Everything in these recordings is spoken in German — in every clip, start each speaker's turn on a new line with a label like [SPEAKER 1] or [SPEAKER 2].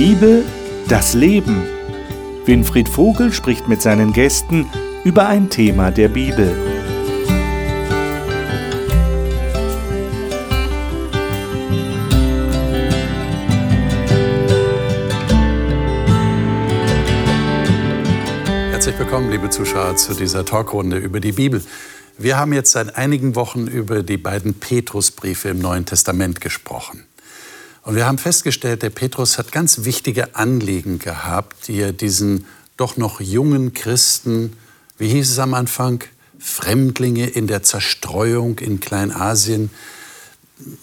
[SPEAKER 1] Bibel, das Leben. Winfried Vogel spricht mit seinen Gästen über ein Thema der Bibel.
[SPEAKER 2] Herzlich willkommen, liebe Zuschauer, zu dieser Talkrunde über die Bibel. Wir haben jetzt seit einigen Wochen über die beiden Petrusbriefe im Neuen Testament gesprochen. Und wir haben festgestellt, der Petrus hat ganz wichtige Anliegen gehabt, die er diesen doch noch jungen Christen, wie hieß es am Anfang, Fremdlinge in der Zerstreuung in Kleinasien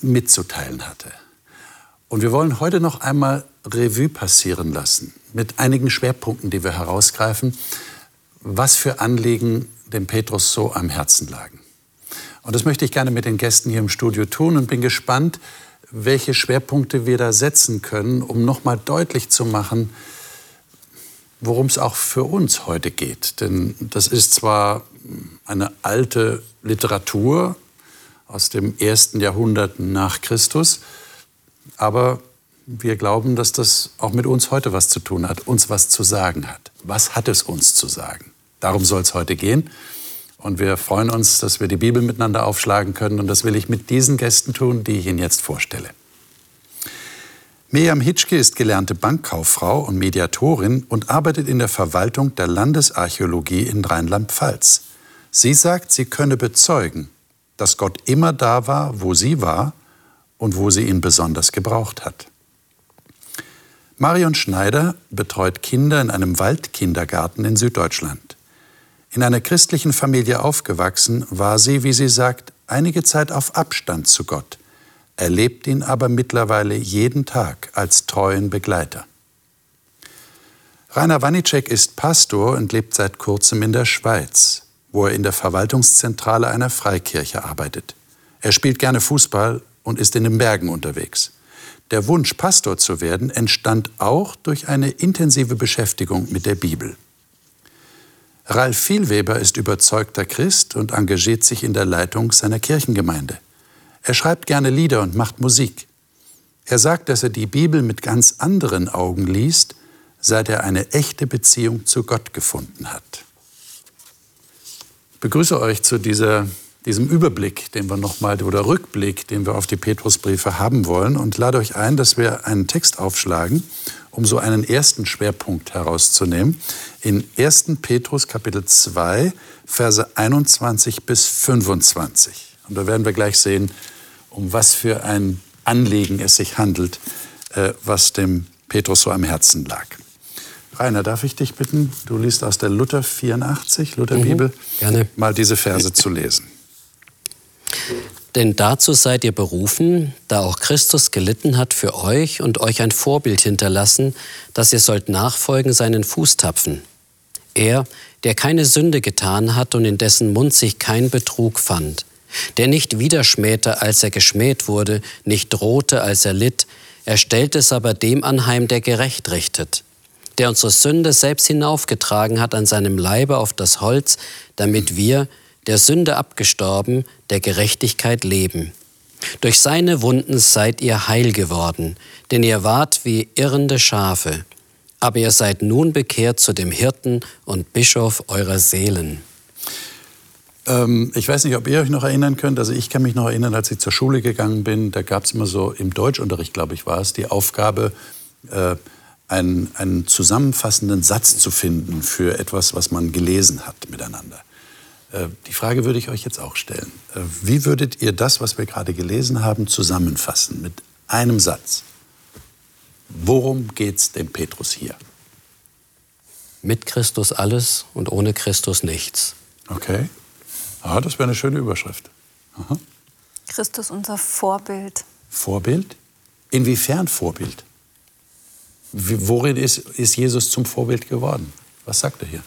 [SPEAKER 2] mitzuteilen hatte. Und wir wollen heute noch einmal Revue passieren lassen mit einigen Schwerpunkten, die wir herausgreifen, was für Anliegen dem Petrus so am Herzen lagen. Und das möchte ich gerne mit den Gästen hier im Studio tun und bin gespannt, welche Schwerpunkte wir da setzen können, um nochmal deutlich zu machen, worum es auch für uns heute geht. Denn das ist zwar eine alte Literatur aus dem ersten Jahrhundert nach Christus, aber wir glauben, dass das auch mit uns heute was zu tun hat, uns was zu sagen hat. Was hat es uns zu sagen? Darum soll es heute gehen. Und wir freuen uns, dass wir die Bibel miteinander aufschlagen können. Und das will ich mit diesen Gästen tun, die ich Ihnen jetzt vorstelle. Miriam Hitschke ist gelernte Bankkauffrau und Mediatorin und arbeitet in der Verwaltung der Landesarchäologie in Rheinland-Pfalz. Sie sagt, sie könne bezeugen, dass Gott immer da war, wo sie war und wo sie ihn besonders gebraucht hat. Marion Schneider betreut Kinder in einem Waldkindergarten in Süddeutschland. In einer christlichen Familie aufgewachsen, war sie, wie sie sagt, einige Zeit auf Abstand zu Gott, erlebt ihn aber mittlerweile jeden Tag als treuen Begleiter. Rainer Wanicek ist Pastor und lebt seit kurzem in der Schweiz, wo er in der Verwaltungszentrale einer Freikirche arbeitet. Er spielt gerne Fußball und ist in den Bergen unterwegs. Der Wunsch, Pastor zu werden, entstand auch durch eine intensive Beschäftigung mit der Bibel. Ralf Vielweber ist überzeugter Christ und engagiert sich in der Leitung seiner Kirchengemeinde. Er schreibt gerne Lieder und macht Musik. Er sagt, dass er die Bibel mit ganz anderen Augen liest, seit er eine echte Beziehung zu Gott gefunden hat. Ich begrüße euch zu dieser, diesem Überblick, den wir nochmal, oder Rückblick, den wir auf die Petrusbriefe haben wollen und lade euch ein, dass wir einen Text aufschlagen um so einen ersten Schwerpunkt herauszunehmen, in 1. Petrus Kapitel 2, Verse 21 bis 25. Und da werden wir gleich sehen, um was für ein Anliegen es sich handelt, äh, was dem Petrus so am Herzen lag. Rainer, darf ich dich bitten, du liest aus der Luther 84, Lutherbibel, mhm, mal diese Verse zu lesen.
[SPEAKER 3] Denn dazu seid ihr berufen, da auch Christus gelitten hat für euch und euch ein Vorbild hinterlassen, dass ihr sollt nachfolgen seinen Fußtapfen. Er, der keine Sünde getan hat und in dessen Mund sich kein Betrug fand, der nicht widerschmähte, als er geschmäht wurde, nicht drohte, als er litt, er stellt es aber dem anheim, der gerecht richtet, der unsere Sünde selbst hinaufgetragen hat an seinem Leibe auf das Holz, damit wir, der Sünde abgestorben, der Gerechtigkeit leben. Durch seine Wunden seid ihr heil geworden, denn ihr wart wie irrende Schafe. Aber ihr seid nun bekehrt zu dem Hirten und Bischof eurer Seelen.
[SPEAKER 2] Ähm, ich weiß nicht, ob ihr euch noch erinnern könnt. Also ich kann mich noch erinnern, als ich zur Schule gegangen bin, da gab es immer so im Deutschunterricht, glaube ich, war es, die Aufgabe, äh, einen, einen zusammenfassenden Satz zu finden für etwas, was man gelesen hat miteinander. Äh, die Frage würde ich euch jetzt auch stellen. Äh, wie würdet ihr das, was wir gerade gelesen haben, zusammenfassen mit einem Satz? Worum geht es dem Petrus hier?
[SPEAKER 3] Mit Christus alles und ohne Christus nichts.
[SPEAKER 2] Okay. Ah, das wäre eine schöne Überschrift.
[SPEAKER 4] Aha. Christus unser Vorbild.
[SPEAKER 2] Vorbild? Inwiefern Vorbild? Worin ist, ist Jesus zum Vorbild geworden? Was sagt er hier?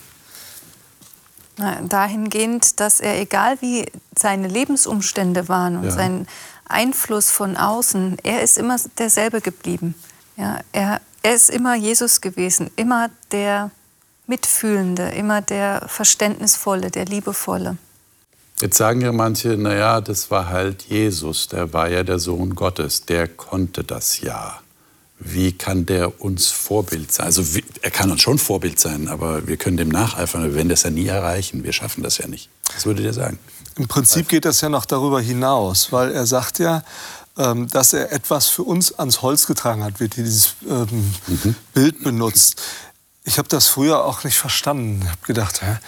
[SPEAKER 4] Dahingehend, dass er, egal wie seine Lebensumstände waren und ja. sein Einfluss von außen, er ist immer derselbe geblieben. Ja, er, er ist immer Jesus gewesen, immer der Mitfühlende, immer der Verständnisvolle, der Liebevolle.
[SPEAKER 2] Jetzt sagen ja manche, naja, das war halt Jesus, der war ja der Sohn Gottes, der konnte das ja. Wie kann der uns Vorbild sein? Also er kann uns schon Vorbild sein, aber wir können dem nacheifern, wir werden das ja nie erreichen. Wir schaffen das ja nicht. Was würdet ihr sagen?
[SPEAKER 5] Im Prinzip geht das ja noch darüber hinaus, weil er sagt ja, ähm, dass er etwas für uns ans Holz getragen hat, wird hier dieses ähm, mhm. Bild benutzt. Ich habe das früher auch nicht verstanden. Ich habe gedacht, hä?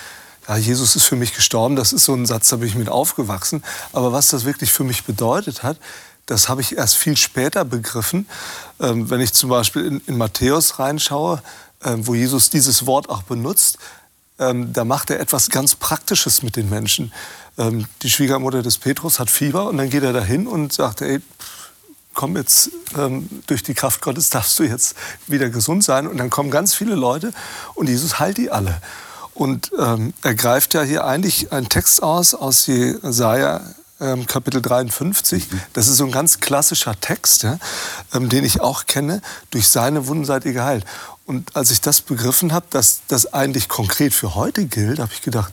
[SPEAKER 5] Ja, Jesus ist für mich gestorben, das ist so ein Satz, da bin ich mit aufgewachsen. Aber was das wirklich für mich bedeutet hat, das habe ich erst viel später begriffen. Ähm, wenn ich zum Beispiel in, in Matthäus reinschaue, äh, wo Jesus dieses Wort auch benutzt, ähm, da macht er etwas ganz Praktisches mit den Menschen. Ähm, die Schwiegermutter des Petrus hat Fieber und dann geht er dahin und sagt, ey, komm jetzt, ähm, durch die Kraft Gottes darfst du jetzt wieder gesund sein. Und dann kommen ganz viele Leute und Jesus heilt die alle. Und ähm, er greift ja hier eigentlich einen Text aus, aus Jesaja ähm, Kapitel 53. Mhm. Das ist so ein ganz klassischer Text, ja, ähm, den ich auch kenne, durch seine Wunden seid ihr geheilt. Und als ich das begriffen habe, dass das eigentlich konkret für heute gilt, habe ich gedacht,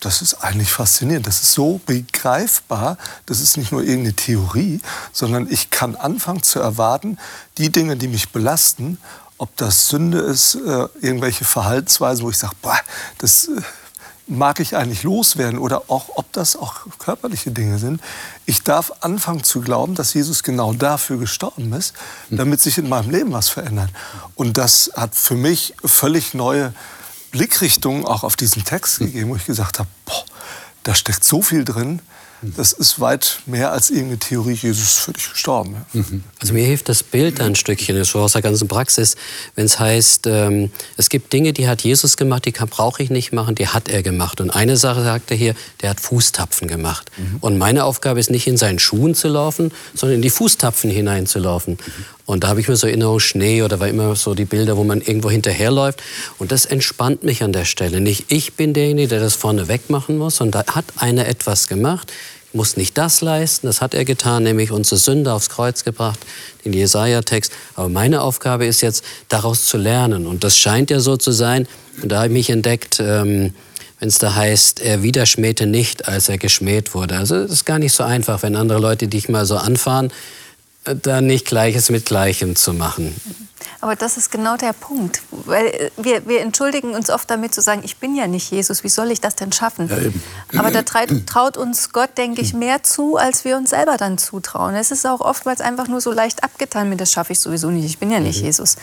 [SPEAKER 5] das ist eigentlich faszinierend. Das ist so begreifbar. Das ist nicht nur irgendeine Theorie, sondern ich kann anfangen zu erwarten, die Dinge, die mich belasten, ob das Sünde ist, äh, irgendwelche Verhaltensweisen, wo ich sage, boah, das äh, mag ich eigentlich loswerden oder auch, ob das auch körperliche Dinge sind. Ich darf anfangen zu glauben, dass Jesus genau dafür gestorben ist, damit sich in meinem Leben was verändert. Und das hat für mich völlig neue Blickrichtungen auch auf diesen Text gegeben, wo ich gesagt habe, boah, da steckt so viel drin das ist weit mehr als irgendeine Theorie, Jesus ist für dich gestorben.
[SPEAKER 3] Mhm. Also mir hilft das Bild ein Stückchen so aus der ganzen Praxis, wenn es heißt, ähm, es gibt Dinge, die hat Jesus gemacht, die brauche ich nicht machen, die hat er gemacht. Und eine Sache sagt er hier, der hat Fußtapfen gemacht. Mhm. Und meine Aufgabe ist nicht in seinen Schuhen zu laufen, sondern in die Fußtapfen hineinzulaufen. Mhm. Und da habe ich mir so Erinnerung Schnee oder war immer so die Bilder, wo man irgendwo hinterherläuft. Und das entspannt mich an der Stelle. Nicht ich bin derjenige, der das vorne wegmachen muss, sondern da hat einer etwas gemacht. Muss nicht das leisten, das hat er getan, nämlich unsere Sünde aufs Kreuz gebracht, den Jesaja-Text. Aber meine Aufgabe ist jetzt, daraus zu lernen. Und das scheint ja so zu sein. Und da habe ich mich entdeckt, ähm, wenn es da heißt, er widerschmähte nicht, als er geschmäht wurde. Also es ist gar nicht so einfach, wenn andere Leute dich mal so anfahren da nicht Gleiches mit Gleichem zu machen.
[SPEAKER 4] Aber das ist genau der Punkt. Weil äh, wir, wir entschuldigen uns oft damit zu sagen, ich bin ja nicht Jesus, wie soll ich das denn schaffen? Ja, Aber da traut uns Gott, denke ich, mehr zu, als wir uns selber dann zutrauen. Es ist auch oftmals einfach nur so leicht abgetan mit, das schaffe ich sowieso nicht, ich bin ja nicht mhm. Jesus.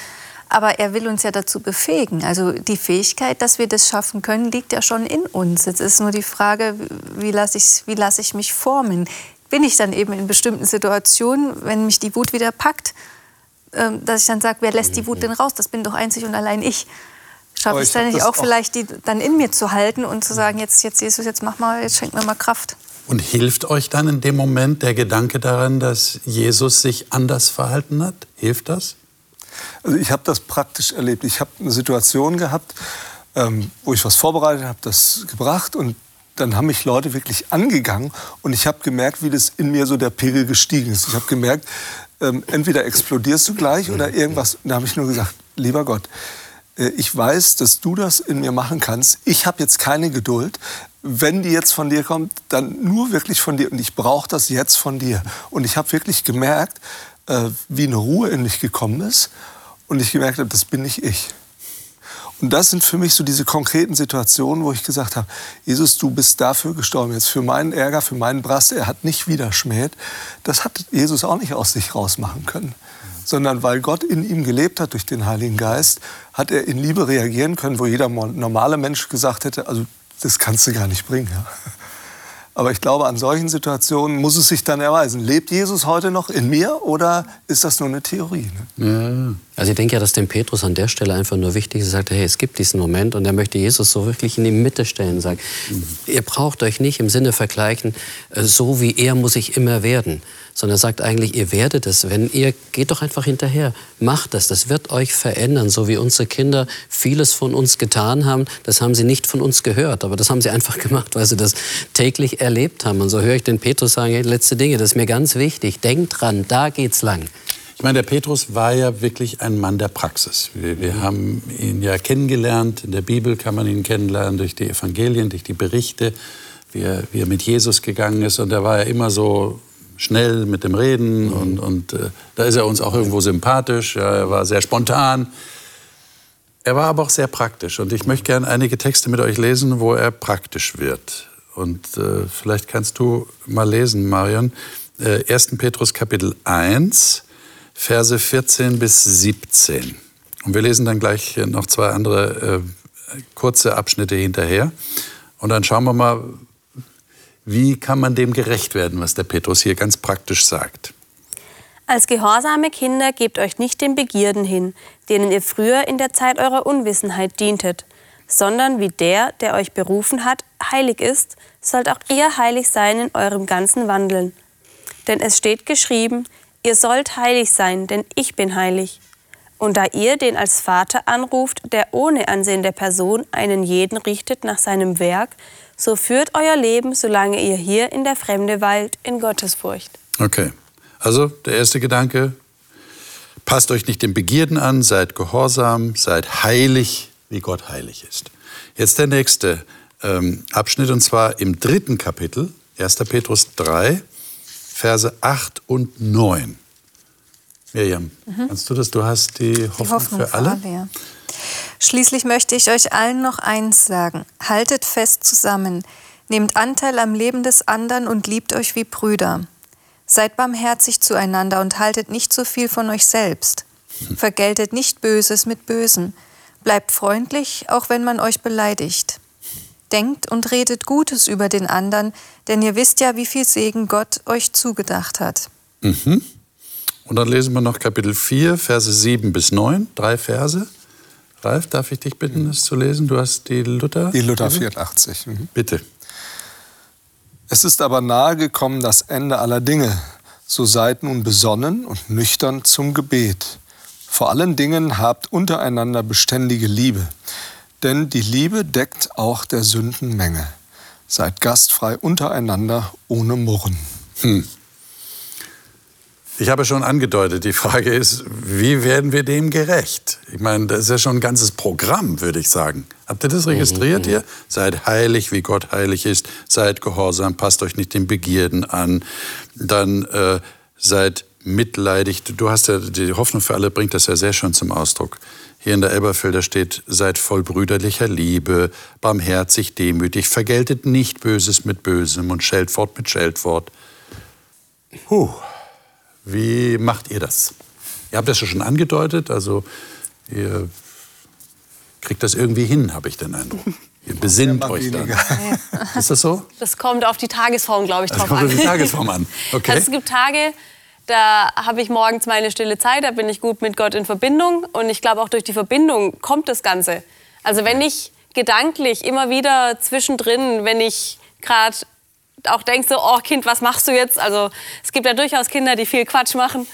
[SPEAKER 4] Aber er will uns ja dazu befähigen. Also die Fähigkeit, dass wir das schaffen können, liegt ja schon in uns. Jetzt ist nur die Frage, wie lasse ich, wie lasse ich mich formen? Bin ich dann eben in bestimmten Situationen, wenn mich die Wut wieder packt, ähm, dass ich dann sage, wer lässt die Wut denn raus? Das bin doch einzig und allein ich. Schaffe ich es dann nicht auch, auch vielleicht, die dann in mir zu halten und zu sagen, jetzt, jetzt Jesus, jetzt mach mal, jetzt schenk mir mal Kraft.
[SPEAKER 2] Und hilft euch dann in dem Moment der Gedanke daran, dass Jesus sich anders verhalten hat? Hilft das?
[SPEAKER 5] Also ich habe das praktisch erlebt. Ich habe eine Situation gehabt, ähm, wo ich was vorbereitet habe, das gebracht und dann haben mich Leute wirklich angegangen und ich habe gemerkt, wie das in mir so der Pegel gestiegen ist. Ich habe gemerkt, ähm, entweder explodierst du gleich oder irgendwas. Und da habe ich nur gesagt, lieber Gott, äh, ich weiß, dass du das in mir machen kannst. Ich habe jetzt keine Geduld. Wenn die jetzt von dir kommt, dann nur wirklich von dir. Und ich brauche das jetzt von dir. Und ich habe wirklich gemerkt, äh, wie eine Ruhe in mich gekommen ist. Und ich gemerkt habe, das bin nicht ich. Und das sind für mich so diese konkreten Situationen, wo ich gesagt habe, Jesus, du bist dafür gestorben, jetzt für meinen Ärger, für meinen Brast. Er hat nicht wieder schmäht. Das hat Jesus auch nicht aus sich rausmachen können. Sondern weil Gott in ihm gelebt hat durch den Heiligen Geist, hat er in Liebe reagieren können, wo jeder normale Mensch gesagt hätte, also das kannst du gar nicht bringen. Ja. Aber ich glaube, an solchen Situationen muss es sich dann erweisen. Lebt Jesus heute noch in mir oder ist das nur eine Theorie?
[SPEAKER 3] Ne? Ja. Also ich denke ja, dass dem Petrus an der Stelle einfach nur wichtig ist, er sagt, hey, es gibt diesen Moment und er möchte Jesus so wirklich in die Mitte stellen, sagt, mhm. ihr braucht euch nicht im Sinne vergleichen, äh, so wie er muss ich immer werden, sondern er sagt eigentlich, ihr werdet es, wenn ihr, geht doch einfach hinterher, macht das, das wird euch verändern, so wie unsere Kinder vieles von uns getan haben, das haben sie nicht von uns gehört, aber das haben sie einfach gemacht, weil sie das täglich erlebt haben. Und so höre ich den Petrus sagen, hey, letzte Dinge, das ist mir ganz wichtig, denkt dran, da geht's lang.
[SPEAKER 2] Ich meine, der Petrus war ja wirklich ein Mann der Praxis. Wir, wir, haben ihn ja kennengelernt. In der Bibel kann man ihn kennenlernen durch die Evangelien, durch die Berichte, wie er, wie er mit Jesus gegangen ist. Und er war ja immer so schnell mit dem Reden mhm. und, und äh, da ist er uns auch irgendwo sympathisch. Ja, er war sehr spontan. Er war aber auch sehr praktisch und ich möchte gerne einige Texte mit euch lesen, wo er praktisch wird. Und äh, vielleicht kannst du mal lesen, Marion, äh, 1. Petrus Kapitel 1, Verse 14 bis 17. Und wir lesen dann gleich noch zwei andere äh, kurze Abschnitte hinterher. Und dann schauen wir mal, wie kann man dem gerecht werden, was der Petrus hier ganz praktisch sagt.
[SPEAKER 6] Als gehorsame Kinder gebt euch nicht den Begierden hin, denen ihr früher in der Zeit eurer Unwissenheit dientet, sondern wie der, der euch berufen hat, heilig ist, sollt auch ihr heilig sein in eurem ganzen Wandeln. Denn es steht geschrieben, ihr sollt heilig sein, denn ich bin heilig. Und da ihr den als Vater anruft, der ohne Ansehen der Person einen jeden richtet nach seinem Werk, so führt euer Leben, solange ihr hier in der Fremde weilt, in Gottesfurcht.
[SPEAKER 2] Okay, also der erste Gedanke, passt euch nicht den Begierden an, seid gehorsam, seid heilig, wie Gott heilig ist. Jetzt der nächste ähm, Abschnitt, und zwar im dritten Kapitel, 1. Petrus 3, Verse 8 und 9. Miriam, mhm. kannst du das? Du hast die Hoffnung, die Hoffnung für alle. Für alle ja.
[SPEAKER 4] Schließlich möchte ich euch allen noch eins sagen. Haltet fest zusammen, nehmt Anteil am Leben des anderen und liebt euch wie Brüder. Seid barmherzig zueinander und haltet nicht so viel von euch selbst. Vergeltet nicht Böses mit Bösen. Bleibt freundlich, auch wenn man euch beleidigt. Denkt und redet Gutes über den anderen, denn ihr wisst ja, wie viel Segen Gott euch zugedacht hat.
[SPEAKER 2] Mhm. Und dann lesen wir noch Kapitel 4, Verse 7 bis 9, drei Verse. Ralf, darf ich dich bitten, das zu lesen? Du hast die Luther.
[SPEAKER 5] Die Luther 84.
[SPEAKER 2] Mhm. Bitte.
[SPEAKER 5] Es ist aber nahe gekommen das Ende aller Dinge. So seid nun besonnen und nüchtern zum Gebet. Vor allen Dingen habt untereinander beständige Liebe, denn die Liebe deckt auch der Sünden Menge. Seid gastfrei untereinander ohne Murren. Hm.
[SPEAKER 2] Ich habe schon angedeutet, die Frage ist, wie werden wir dem gerecht? Ich meine, das ist ja schon ein ganzes Programm, würde ich sagen. Habt ihr das registriert mhm. hier? Seid heilig, wie Gott heilig ist. Seid gehorsam, passt euch nicht den Begierden an. Dann äh, seid mitleidig. Du hast ja die Hoffnung für alle, bringt das ja sehr schön zum Ausdruck. Hier in der Elberfelder steht, seid voll brüderlicher Liebe, barmherzig, demütig, vergeltet nicht Böses mit Bösem und Scheltwort mit Scheltwort. Puh. Wie macht ihr das? Ihr habt das ja schon angedeutet, also ihr kriegt das irgendwie hin, habe ich den Eindruck. Ihr besinnt euch dann. Ist das so?
[SPEAKER 6] Das kommt auf die Tagesform, glaube ich,
[SPEAKER 2] drauf an. Das kommt auf die Tagesform an. Okay.
[SPEAKER 6] Also es gibt Tage, da habe ich morgens meine stille Zeit, da bin ich gut mit Gott in Verbindung. Und ich glaube, auch durch die Verbindung kommt das Ganze. Also wenn ich gedanklich immer wieder zwischendrin, wenn ich gerade auch denkst so, oh Kind, was machst du jetzt? Also es gibt ja durchaus Kinder, die viel Quatsch machen.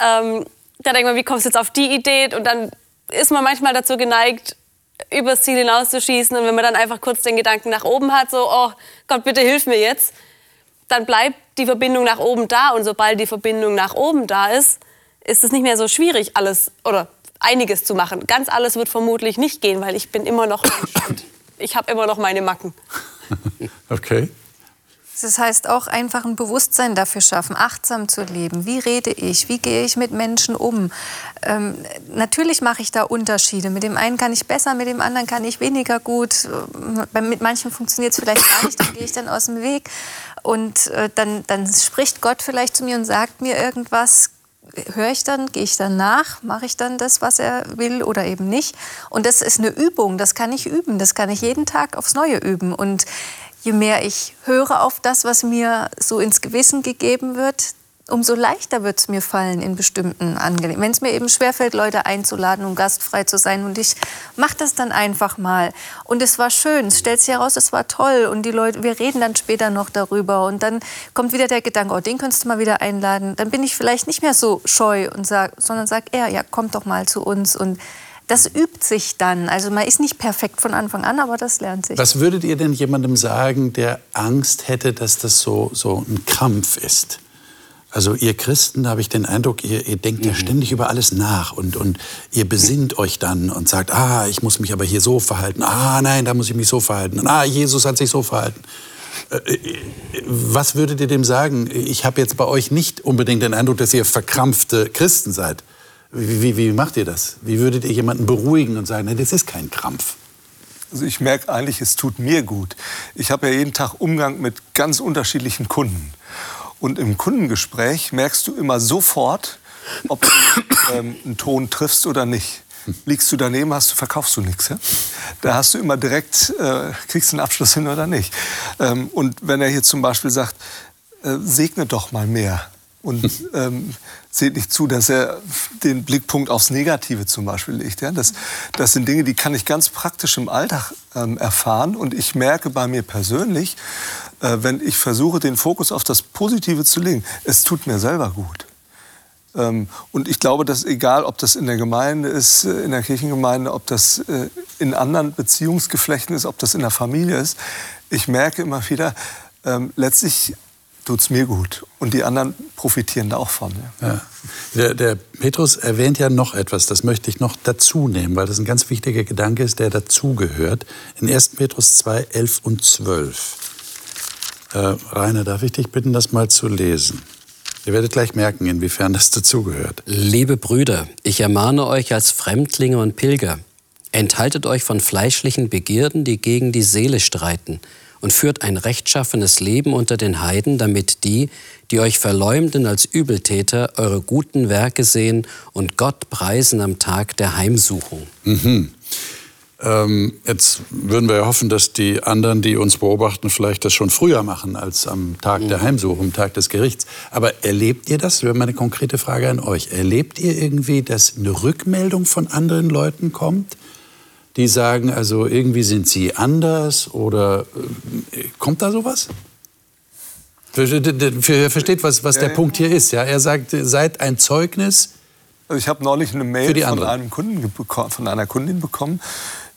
[SPEAKER 6] Ähm, da denkt man, wie kommst du jetzt auf die Idee? Und dann ist man manchmal dazu geneigt, übers Ziel hinauszuschießen. Und wenn man dann einfach kurz den Gedanken nach oben hat, so, oh Gott, bitte hilf mir jetzt, dann bleibt die Verbindung nach oben da. Und sobald die Verbindung nach oben da ist, ist es nicht mehr so schwierig, alles oder einiges zu machen. Ganz alles wird vermutlich nicht gehen, weil ich bin immer noch ein Ich habe immer noch meine Macken.
[SPEAKER 2] Okay.
[SPEAKER 4] Das heißt auch einfach ein Bewusstsein dafür schaffen, achtsam zu leben. Wie rede ich? Wie gehe ich mit Menschen um? Ähm, natürlich mache ich da Unterschiede. Mit dem einen kann ich besser, mit dem anderen kann ich weniger gut. Mit manchen funktioniert es vielleicht gar nicht, dann gehe ich dann aus dem Weg. Und äh, dann, dann spricht Gott vielleicht zu mir und sagt mir irgendwas, höre ich dann, gehe ich dann nach, mache ich dann das, was er will oder eben nicht. Und das ist eine Übung, das kann ich üben, das kann ich jeden Tag aufs Neue üben. Und je mehr ich höre auf das, was mir so ins Gewissen gegeben wird, umso leichter wird es mir fallen in bestimmten Angelegenheiten. Wenn es mir eben schwerfällt, Leute einzuladen, um gastfrei zu sein und ich mache das dann einfach mal. Und es war schön, es stellt sich heraus, es war toll und die Leute, wir reden dann später noch darüber und dann kommt wieder der Gedanke, oh, den könntest du mal wieder einladen. Dann bin ich vielleicht nicht mehr so scheu und sag, sondern sag, er, ja, kommt doch mal zu uns und das übt sich dann. Also man ist nicht perfekt von Anfang an, aber das lernt sich.
[SPEAKER 2] Was würdet ihr denn jemandem sagen, der Angst hätte, dass das so, so ein Krampf ist? Also ihr Christen, da habe ich den Eindruck, ihr, ihr denkt mhm. ja ständig über alles nach und, und ihr besinnt euch dann und sagt, ah, ich muss mich aber hier so verhalten. Ah, nein, da muss ich mich so verhalten. Und, ah, Jesus hat sich so verhalten. Äh, was würdet ihr dem sagen? Ich habe jetzt bei euch nicht unbedingt den Eindruck, dass ihr verkrampfte Christen seid. Wie, wie, wie macht ihr das? Wie würdet ihr jemanden beruhigen und sagen, das ist kein Krampf?
[SPEAKER 5] Also ich merke eigentlich, es tut mir gut. Ich habe ja jeden Tag Umgang mit ganz unterschiedlichen Kunden. Und im Kundengespräch merkst du immer sofort, ob du ähm, einen Ton triffst oder nicht. Liegst du daneben, hast du, verkaufst du nichts. Ja? Da hast du immer direkt, äh, kriegst du einen Abschluss hin oder nicht. Ähm, und wenn er hier zum Beispiel sagt, äh, segne doch mal mehr und ähm, seht nicht zu, dass er den Blickpunkt aufs Negative zum Beispiel legt. Ja? Das, das sind Dinge, die kann ich ganz praktisch im Alltag ähm, erfahren. Und ich merke bei mir persönlich, äh, wenn ich versuche, den Fokus auf das Positive zu legen, es tut mir selber gut. Ähm, und ich glaube, dass egal, ob das in der Gemeinde ist, äh, in der Kirchengemeinde, ob das äh, in anderen Beziehungsgeflechten ist, ob das in der Familie ist, ich merke immer wieder, ähm, letztlich tut es mir gut. Und die anderen profitieren da auch von. Ja.
[SPEAKER 2] Ja. Der, der, Petrus erwähnt ja noch etwas, das möchte ich noch dazu nehmen, weil das ein ganz wichtiger Gedanke ist, der dazugehört. In 1. Petrus 2, 11 und 12. Äh, Rainer, darf ich dich bitten, das mal zu lesen? Ihr werdet gleich merken, inwiefern das dazugehört.
[SPEAKER 3] Liebe Brüder, ich ermahne euch als Fremdlinge und Pilger, enthaltet euch von fleischlichen Begierden, die gegen die Seele streiten, und führt ein rechtschaffenes Leben unter den Heiden, damit die, die euch verleumden als Übeltäter, eure guten Werke sehen und Gott preisen am Tag der Heimsuchung.
[SPEAKER 2] Mhm. Ähm, jetzt würden wir ja hoffen, dass die anderen, die uns beobachten, vielleicht das schon früher machen als am Tag mhm. der Heimsuchung, am Tag des Gerichts. Aber erlebt ihr das? Das wäre meine konkrete Frage an euch. Erlebt ihr irgendwie, dass eine Rückmeldung von anderen Leuten kommt? Die sagen, also irgendwie sind sie anders oder äh, kommt da sowas? Versteht, was, was der Punkt hier ist. Ja? Er sagt, seid ein Zeugnis.
[SPEAKER 5] Also ich habe neulich eine Mail von einem Kunden von einer Kundin bekommen,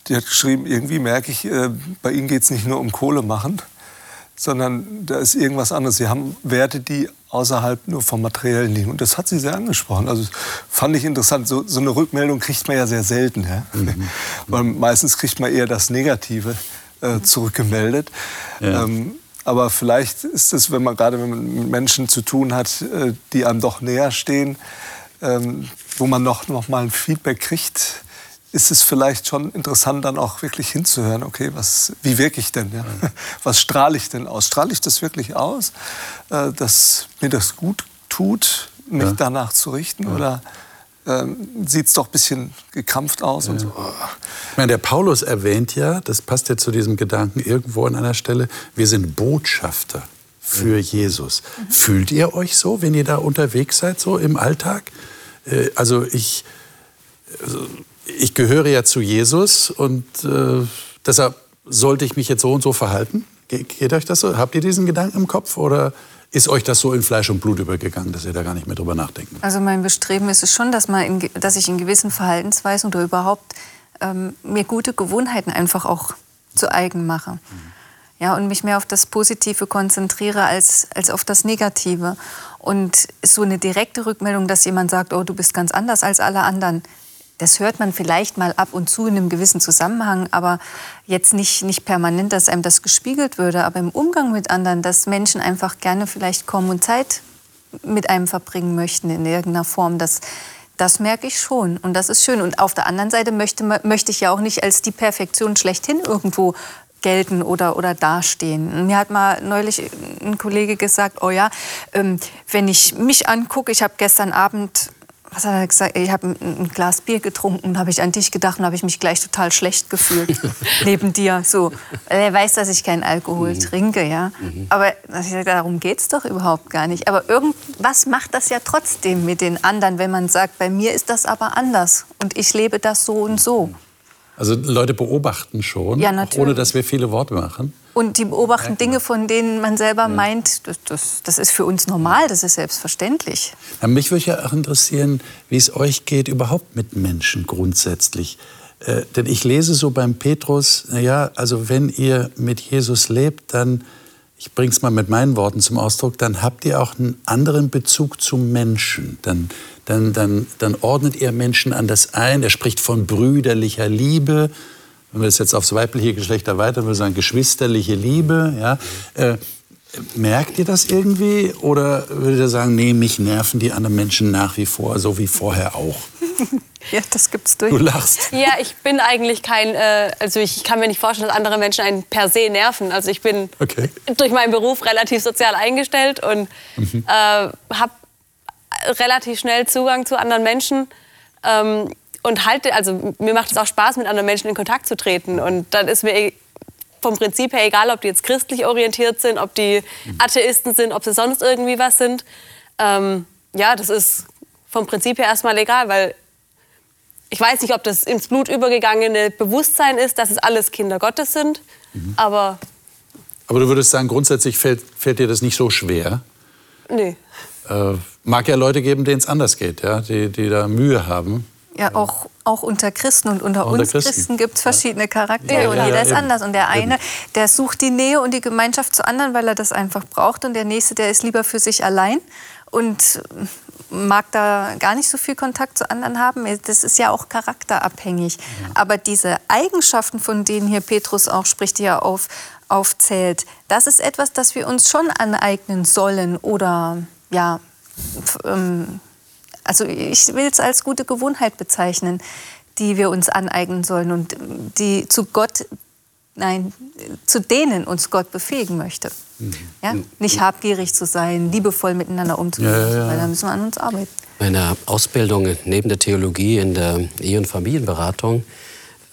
[SPEAKER 5] die hat geschrieben, irgendwie merke ich, äh, bei Ihnen geht es nicht nur um Kohle machen, sondern da ist irgendwas anderes. Sie haben Werte, die außerhalb nur vom Materiellen liegen. Und das hat sie sehr angesprochen. Also fand ich interessant. So, so eine Rückmeldung kriegt man ja sehr selten. Ja? Mhm. Weil meistens kriegt man eher das Negative äh, zurückgemeldet. Ja. Ähm, aber vielleicht ist es, wenn man gerade mit Menschen zu tun hat, äh, die einem doch näher stehen, ähm, wo man noch, noch mal ein Feedback kriegt, ist es vielleicht schon interessant, dann auch wirklich hinzuhören, okay, was, wie wirke ich denn? Ja? Was strahle ich denn aus? Strahle ich das wirklich aus, äh, dass mir das gut tut, mich ja. danach zu richten? Ja. Oder ähm, sieht es doch ein bisschen gekrampft aus ja. und so?
[SPEAKER 2] Ich meine, der Paulus erwähnt ja, das passt ja zu diesem Gedanken irgendwo an einer Stelle, wir sind Botschafter für Jesus. Mhm. Fühlt ihr euch so, wenn ihr da unterwegs seid, so im Alltag? Äh, also ich also ich gehöre ja zu Jesus und äh, deshalb sollte ich mich jetzt so und so verhalten. Ge geht euch das so? Habt ihr diesen Gedanken im Kopf oder ist euch das so in Fleisch und Blut übergegangen, dass ihr da gar nicht mehr drüber nachdenkt?
[SPEAKER 4] Also mein Bestreben ist es schon, dass, man in, dass ich in gewissen Verhaltensweisen oder überhaupt ähm, mir gute Gewohnheiten einfach auch zu eigen mache. Mhm. Ja, und mich mehr auf das Positive konzentriere als, als auf das Negative. Und so eine direkte Rückmeldung, dass jemand sagt, oh, du bist ganz anders als alle anderen, das hört man vielleicht mal ab und zu in einem gewissen Zusammenhang, aber jetzt nicht, nicht permanent, dass einem das gespiegelt würde. Aber im Umgang mit anderen, dass Menschen einfach gerne vielleicht kommen und Zeit mit einem verbringen möchten in irgendeiner Form, das, das merke ich schon. Und das ist schön. Und auf der anderen Seite möchte, möchte ich ja auch nicht als die Perfektion schlechthin irgendwo gelten oder, oder dastehen. Mir hat mal neulich ein Kollege gesagt, oh ja, ähm, wenn ich mich angucke, ich habe gestern Abend was hat er gesagt? Ich habe ein, Glas Bier getrunken, habe ich an dich gedacht und habe ich mich gleich total schlecht gefühlt neben dir. So, er weiß, dass ich keinen Alkohol mhm. trinke, ja. Mhm. Aber darum geht es doch überhaupt gar nicht. Aber irgendwas macht das ja trotzdem mit den anderen, wenn man sagt, bei mir ist das aber anders und ich lebe das so und so.
[SPEAKER 2] Also Leute beobachten schon, ja, ohne dass wir viele Worte machen.
[SPEAKER 4] Und die beobachten Dinge, von denen man selber ja. meint, das, das, das, ist für uns normal, das ist selbstverständlich.
[SPEAKER 2] Ja, mich würde ja auch interessieren, wie es euch geht überhaupt mit Menschen grundsätzlich. Äh, denn ich lese so beim Petrus, naja, also wenn ihr mit Jesus lebt, dann, ich bringe es mal mit meinen Worten zum Ausdruck, dann habt ihr auch einen anderen Bezug zum Menschen. Dann, dann, dann, dann ordnet ihr Menschen anders ein. Er spricht von brüderlicher Liebe. wenn wir es jetzt aufs weibliche Geschlecht erweitern, würde sagen geschwisterliche Liebe. Ja? Äh, merkt ihr das irgendwie oder würdet ihr sagen, nee, mich nerven die anderen Menschen nach wie vor, so wie vorher auch?
[SPEAKER 4] Ja, das gibt's durch.
[SPEAKER 2] Du lachst.
[SPEAKER 6] Ja, ich bin eigentlich kein, äh, also ich kann mir nicht vorstellen, dass andere Menschen einen per se nerven. Also ich bin
[SPEAKER 2] Okay.
[SPEAKER 6] durch meinen Beruf relativ sozial eingestellt und
[SPEAKER 2] Mhm.
[SPEAKER 6] äh, habe relativ schnell Zugang zu anderen Menschen. Ähm, und halte, also mir macht es auch Spaß, mit anderen Menschen in Kontakt zu treten. Und dann ist mir e- vom Prinzip her egal, ob die jetzt christlich orientiert sind, ob die. Atheisten sind, ob sie sonst irgendwie was sind. Ähm, ja, das ist vom Prinzip her erstmal egal, weil ich weiß nicht, ob das ins Blut übergegangene Bewusstsein ist, dass es alles Kinder Gottes sind.
[SPEAKER 2] Mhm.
[SPEAKER 6] Aber
[SPEAKER 2] Aber du würdest sagen, grundsätzlich fällt, fällt dir das nicht so schwer.
[SPEAKER 6] nee.
[SPEAKER 2] Äh, mag ja Leute geben, denen es anders geht, ja? die, die da Mühe haben.
[SPEAKER 4] Ja, auch, auch unter Christen und unter
[SPEAKER 2] unter
[SPEAKER 4] uns
[SPEAKER 2] Christen.
[SPEAKER 4] Christen, gibt es verschiedene Charaktere
[SPEAKER 6] Ja,
[SPEAKER 4] und
[SPEAKER 6] ja,
[SPEAKER 4] jeder
[SPEAKER 2] ja,
[SPEAKER 4] ist
[SPEAKER 2] eben.
[SPEAKER 4] anders. Und der eine, der sucht die Nähe und die Gemeinschaft zu anderen, weil er das einfach braucht. Und der nächste, der ist lieber für sich allein und mag da gar nicht so viel Kontakt zu anderen haben. Das ist ja auch charakterabhängig. Aber diese Eigenschaften, von denen hier Petrus auch spricht, die er auf, aufzählt, das ist etwas, das wir uns schon aneignen sollen oder ja, also ich will es als gute Gewohnheit bezeichnen, die wir uns aneignen sollen und die zu Gott, nein, zu denen uns Gott befähigen möchte. Ja? Nicht habgierig zu sein, liebevoll miteinander umzugehen,
[SPEAKER 2] Ja, ja, ja.
[SPEAKER 4] weil da müssen wir an uns arbeiten.
[SPEAKER 3] Meine Ausbildung neben der Theologie in der Ehe- und Familienberatung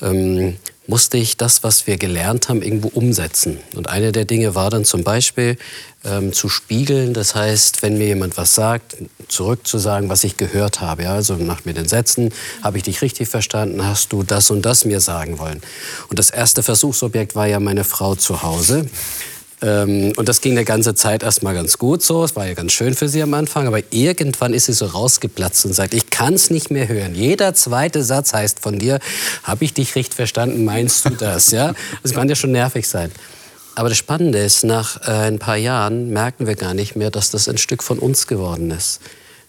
[SPEAKER 3] ähm, musste ich das, was wir gelernt haben, irgendwo umsetzen. Und eine der Dinge war dann zum Beispiel ähm, zu spiegeln. Das heißt, wenn mir jemand was sagt, zurückzusagen, was ich gehört habe. Ja? Also nach mir den Sätzen, habe ich dich richtig verstanden, hast du das und das mir sagen wollen. Und das erste Versuchsobjekt war ja meine Frau zu Hause. Ähm, und das ging eine ganze Zeit erstmal ganz gut so. Es war ja ganz schön für sie am Anfang. Aber irgendwann ist sie so rausgeplatzt und sagt, ich kann es nicht mehr hören. Jeder zweite Satz heißt von dir, habe ich dich richtig verstanden, meinst du das? Ja? Das kann ja schon nervig sein. Aber das Spannende ist, nach äh, ein paar Jahren merken wir gar nicht mehr, dass das ein Stück von uns geworden ist.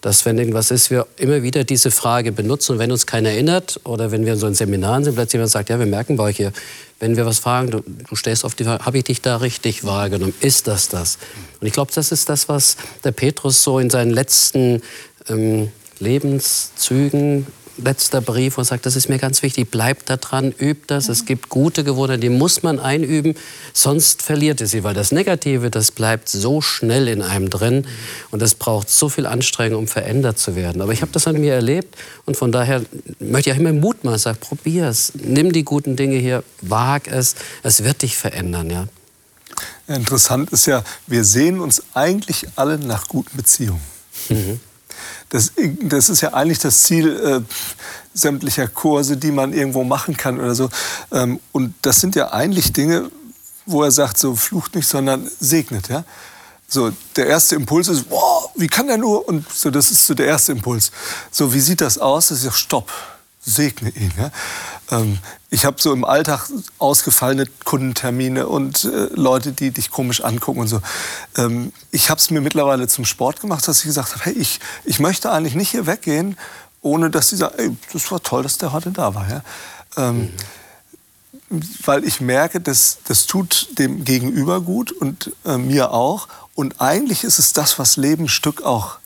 [SPEAKER 3] Dass, wenn irgendwas ist, wir immer wieder diese Frage benutzen und wenn uns keiner erinnert oder wenn wir in so einem Seminar sind, plötzlich jemand sagt, ja, wir merken bei euch hier, wenn wir was fragen, du, du stellst auf die Frage, habe ich dich da richtig wahrgenommen? Ist das das? Und ich glaube, das ist das, was der Petrus so in seinen letzten ähm, Lebenszügen letzter Brief und sagt, das ist mir ganz wichtig, bleibt da dran, übt das. Es gibt gute Gewohnheiten, die muss man einüben, sonst verliert es sie, weil das Negative, das bleibt so schnell in einem drin und es braucht so viel Anstrengung, um verändert zu werden. Aber ich habe das an mir erlebt und von daher möchte ich auch immer Mut machen, sag, probier's, nimm die guten Dinge hier, wag es, es wird dich verändern, ja.
[SPEAKER 5] Interessant ist ja, wir sehen uns eigentlich alle nach guten Beziehungen. Das, das ist ja eigentlich das Ziel äh, sämtlicher Kurse, die man irgendwo machen kann oder so. Ähm, und das sind ja eigentlich Dinge, wo er sagt, so flucht nicht, sondern segnet. Ja? So, der erste Impuls ist, wow, wie kann der nur? Und so, das ist so der erste Impuls. So, wie sieht das aus? Das ist ja, stopp, segne ihn. Ja? Ähm, ich habe so im Alltag ausgefallene Kundentermine und äh, Leute, die dich komisch angucken und so. Ähm, ich habe es mir mittlerweile zum Sport gemacht, dass ich gesagt habe, hey, ich, ich möchte eigentlich nicht hier weggehen, ohne dass sie sagen, ey, das war toll, dass der heute da war. Ja? Ähm, weil ich merke, das, das tut dem Gegenüber gut und äh, mir auch. Und eigentlich ist es das, was Leben Stück auch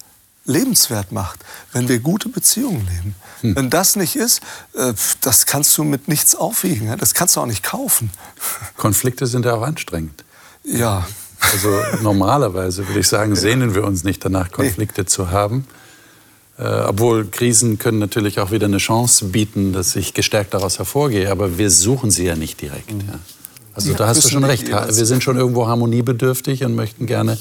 [SPEAKER 5] lebenswert macht, wenn wir gute Beziehungen leben. Wenn das nicht ist, äh, das kannst du mit nichts aufwiegen. Das kannst du auch nicht kaufen.
[SPEAKER 2] Konflikte sind ja auch anstrengend.
[SPEAKER 5] Ja,
[SPEAKER 2] Also normalerweise würde ich sagen, sehnen wir uns nicht danach, Konflikte zu haben. Äh, obwohl Krisen können natürlich auch wieder eine Chance bieten, dass ich gestärkt daraus hervorgehe. Aber wir suchen sie ja nicht direkt. Ja. Also
[SPEAKER 5] Ja,
[SPEAKER 2] da hast du schon recht. Wir sind schon irgendwo harmoniebedürftig und möchten gerne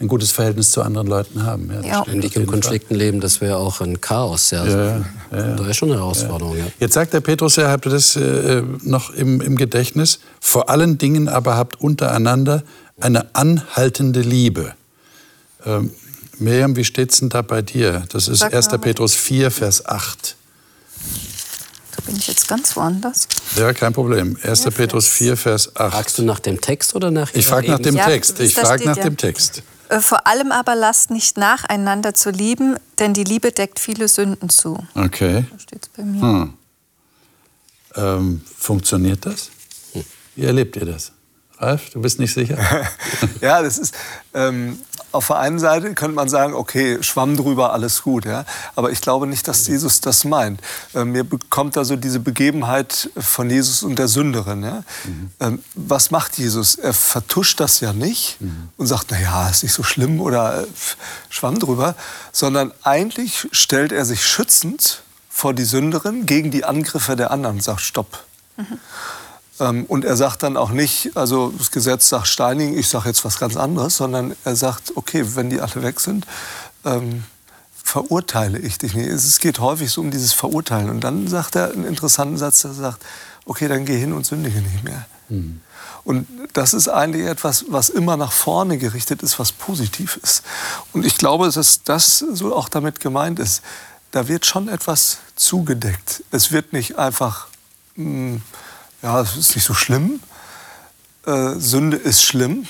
[SPEAKER 2] ein gutes Verhältnis zu anderen Leuten haben.
[SPEAKER 4] Ja.
[SPEAKER 2] stimmt
[SPEAKER 3] Ständig
[SPEAKER 2] Fall.
[SPEAKER 3] Konflikten leben, das wäre auch ein Chaos. Ja.
[SPEAKER 2] Ja, ja, ja.
[SPEAKER 3] Da ist schon eine Herausforderung. Ja.
[SPEAKER 2] Jetzt sagt der Petrus ja, habt ihr das äh, noch im, im Gedächtnis, vor allen Dingen aber habt untereinander eine anhaltende Liebe. Ähm, Miriam, wie steht's denn da bei dir? Das ist
[SPEAKER 4] Sag
[SPEAKER 2] 1.
[SPEAKER 4] mal.
[SPEAKER 2] Petrus 4, Vers 8.
[SPEAKER 4] Da bin ich jetzt ganz woanders.
[SPEAKER 2] Ja, kein Problem. 1.
[SPEAKER 4] Ja,
[SPEAKER 2] Petrus 4, Vers 8.
[SPEAKER 3] Fragst du nach dem Text oder nach
[SPEAKER 2] Ich frage nach dem
[SPEAKER 4] Ja,
[SPEAKER 2] Text. Ich frage
[SPEAKER 4] steht
[SPEAKER 2] nach
[SPEAKER 4] ja.
[SPEAKER 2] dem Text.
[SPEAKER 4] Äh, Vor allem aber lasst nicht nach, einander zu lieben, denn die Liebe deckt viele Sünden zu.
[SPEAKER 2] Okay.
[SPEAKER 4] So steht es bei mir.
[SPEAKER 2] Hm. Ähm, funktioniert das? Wie erlebt ihr das? Ralf, du bist nicht sicher?
[SPEAKER 5] ja, das ist. Ähm, auf der einen Seite könnte man sagen, okay, Schwamm drüber, alles gut. Ja? Aber ich glaube nicht, dass Jesus das meint. Ähm, mir bekommt da so diese Begebenheit von Jesus und der Sünderin. Ja? Mhm. Ähm, was macht Jesus? Er vertuscht das ja nicht mhm. und sagt, na ja, ist nicht so schlimm oder äh, Schwamm drüber, sondern eigentlich stellt er sich schützend vor die Sünderin gegen die Angriffe der anderen und sagt, stopp. Mhm. Ähm, und er sagt dann auch nicht, also das Gesetz sagt steinigen, ich sage jetzt was ganz anderes, sondern er sagt, okay, wenn die alle weg sind, ähm, verurteile ich dich nicht. Es geht häufig so um dieses Verurteilen. Und dann sagt er einen interessanten Satz, er sagt, okay, dann geh hin und sündige nicht mehr. Mhm. Und das ist eigentlich etwas, was immer nach vorne gerichtet ist, was positiv ist. Und ich glaube, dass das so auch damit gemeint ist. Da wird schon etwas zugedeckt. Es wird nicht einfach mh, hm, ja, es ist nicht so schlimm, äh, Sünde ist schlimm,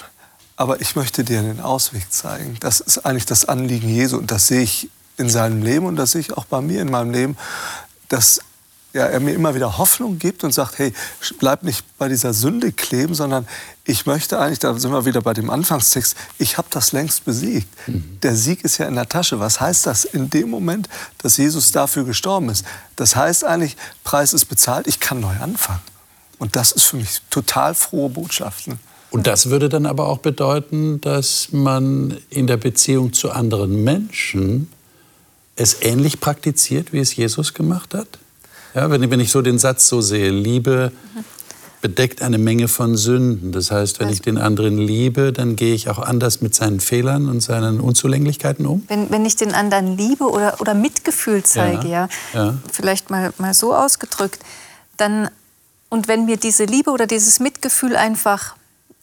[SPEAKER 5] aber ich möchte dir den Ausweg zeigen. Das ist eigentlich das Anliegen Jesu und das sehe ich in seinem Leben und das sehe ich auch bei mir in meinem Leben, dass ja, er mir immer wieder Hoffnung gibt und sagt, hey, bleib nicht bei dieser Sünde kleben, sondern ich möchte eigentlich, da sind wir wieder bei dem Anfangstext, ich habe das längst besiegt. Mhm. Der Sieg ist ja in der Tasche. Was heißt das in dem Moment, dass Jesus dafür gestorben ist? Das heißt eigentlich, Preis ist bezahlt, ich kann neu anfangen. Und das ist für mich total frohe Botschaft. Ne?
[SPEAKER 2] Und das würde dann aber auch bedeuten, dass man in der Beziehung zu anderen Menschen es ähnlich praktiziert, wie es Jesus gemacht hat? Ja, wenn, wenn ich so den Satz so sehe, Liebe bedeckt eine Menge von Sünden. Das heißt, wenn ich den anderen liebe, dann gehe ich auch anders mit seinen Fehlern und seinen Unzulänglichkeiten um?
[SPEAKER 4] Wenn, wenn ich den anderen liebe oder, oder Mitgefühl zeige, ja, ja, ja. vielleicht mal, mal so ausgedrückt, dann und wenn mir diese Liebe oder dieses Mitgefühl einfach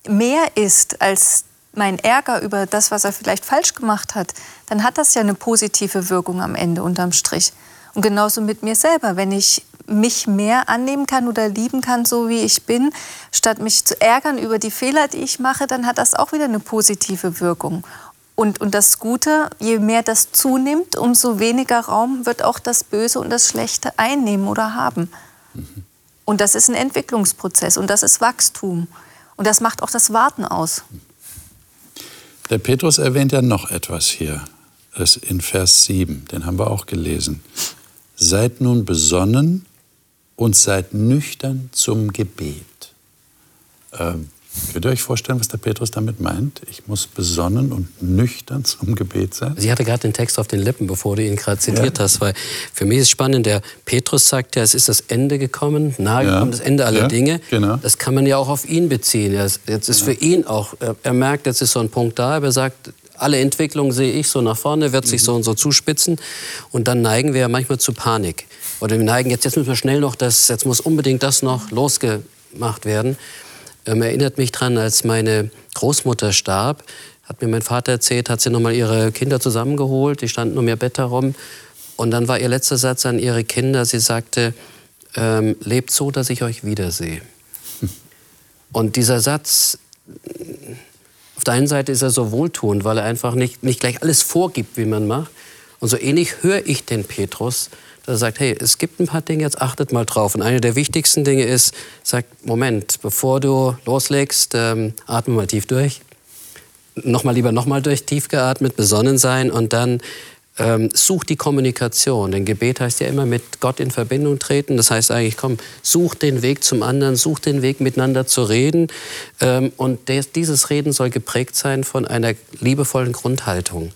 [SPEAKER 4] mehr ist als mein Ärger über das, was er vielleicht falsch gemacht hat, dann hat das ja eine positive Wirkung am Ende unterm Strich. Und genauso mit mir selber, wenn ich mich mehr annehmen kann oder lieben kann, so wie ich bin, statt mich zu ärgern über die Fehler, die ich mache, dann hat das auch wieder eine positive Wirkung. Und, und das Gute, je mehr das zunimmt, umso weniger Raum wird auch das Böse und das Schlechte einnehmen oder haben. Mhm. Und das ist ein Entwicklungsprozess und das ist Wachstum. Und das macht auch das Warten aus.
[SPEAKER 2] Der Petrus erwähnt ja noch etwas hier, das in Vers 7, den haben wir auch gelesen. Seid nun besonnen und seid nüchtern zum Gebet. Ähm, Könnt ihr euch vorstellen, was der Petrus damit meint? Ich muss besonnen und nüchtern zum Gebet sein?
[SPEAKER 3] Sie hatte gerade den Text auf den Lippen, bevor du ihn gerade zitiert ja. hast, weil für mich ist spannend, der Petrus sagt ja, es ist das Ende gekommen, nahe ja. gekommen, das Ende aller ja. Dinge. Genau. Das kann man ja auch auf ihn beziehen. Jetzt ist für ihn auch, er merkt, jetzt ist so ein Punkt da, aber er sagt, alle Entwicklung sehe ich so nach vorne, wird sich so und so zuspitzen. Und dann neigen wir ja manchmal zu Panik. Oder wir neigen, jetzt, jetzt müssen wir schnell noch das, jetzt muss unbedingt das noch losgemacht werden. Ähm, erinnert mich daran, als meine Großmutter starb, hat mir mein Vater erzählt, hat sie nochmal ihre Kinder zusammengeholt, die standen um ihr Bett herum. Und dann war ihr letzter Satz an ihre Kinder, sie sagte, ähm, lebt so, dass ich euch wiedersehe. Und dieser Satz, auf der einen Seite ist er so wohltuend, weil er einfach nicht, nicht gleich alles vorgibt, wie man macht. Und so ähnlich höre ich den Petrus, er sagt, hey, es gibt ein paar Dinge, jetzt achtet mal drauf. Und eine der wichtigsten Dinge ist, sagt, Moment, bevor du loslegst, ähm, atme mal tief durch. Nochmal lieber nochmal durch, tief geatmet, besonnen sein und dann ähm, such die Kommunikation. Denn Gebet heißt ja immer mit Gott in Verbindung treten. Das heißt eigentlich, komm, such den Weg zum anderen, such den Weg miteinander zu reden. Ähm, und des, dieses Reden soll geprägt sein von einer liebevollen Grundhaltung.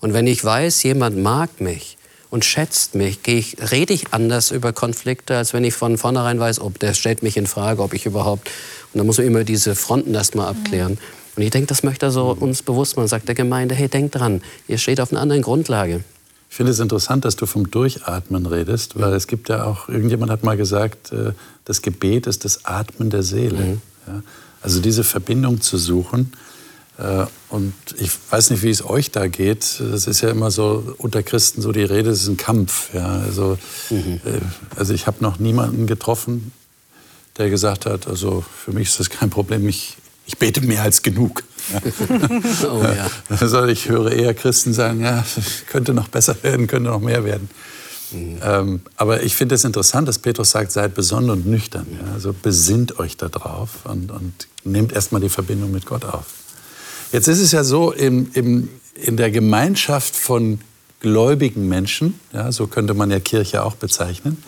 [SPEAKER 3] Und wenn ich weiß, jemand mag mich, und schätzt mich, gehe ich, rede ich anders über Konflikte, als wenn ich von vornherein weiß, ob der stellt mich in Frage, ob ich überhaupt. Und dann muss man immer diese Fronten erstmal abklären. Und ich denke, das möchte er so uns bewusst machen. Sagt der Gemeinde, hey, denkt dran, ihr steht auf einer anderen Grundlage.
[SPEAKER 2] Ich finde es interessant, dass du vom Durchatmen redest, weil es gibt ja auch, irgendjemand hat mal gesagt, äh, das Gebet ist das Atmen der Seele. Mhm. Ja? Also diese Verbindung zu suchen. Äh, und ich weiß nicht, wie es euch da geht. Es ist ja immer so unter Christen so die Rede, es ist ein Kampf. Ja, also, mhm. Also ich habe noch niemanden getroffen, der gesagt hat, also für mich ist das kein Problem, ich, ich bete mehr als genug. oh, ja. also ich höre eher Christen sagen, ja, könnte noch besser werden, könnte noch mehr werden. Mhm. Ähm, aber ich finde es interessant, dass Petrus sagt, seid besonnen und nüchtern. Ja? Also besinnt euch darauf und, und nehmt erstmal die Verbindung mit Gott auf. Jetzt ist es ja so, im, im, in der Gemeinschaft von gläubigen Menschen, ja, so könnte man ja Kirche auch bezeichnen,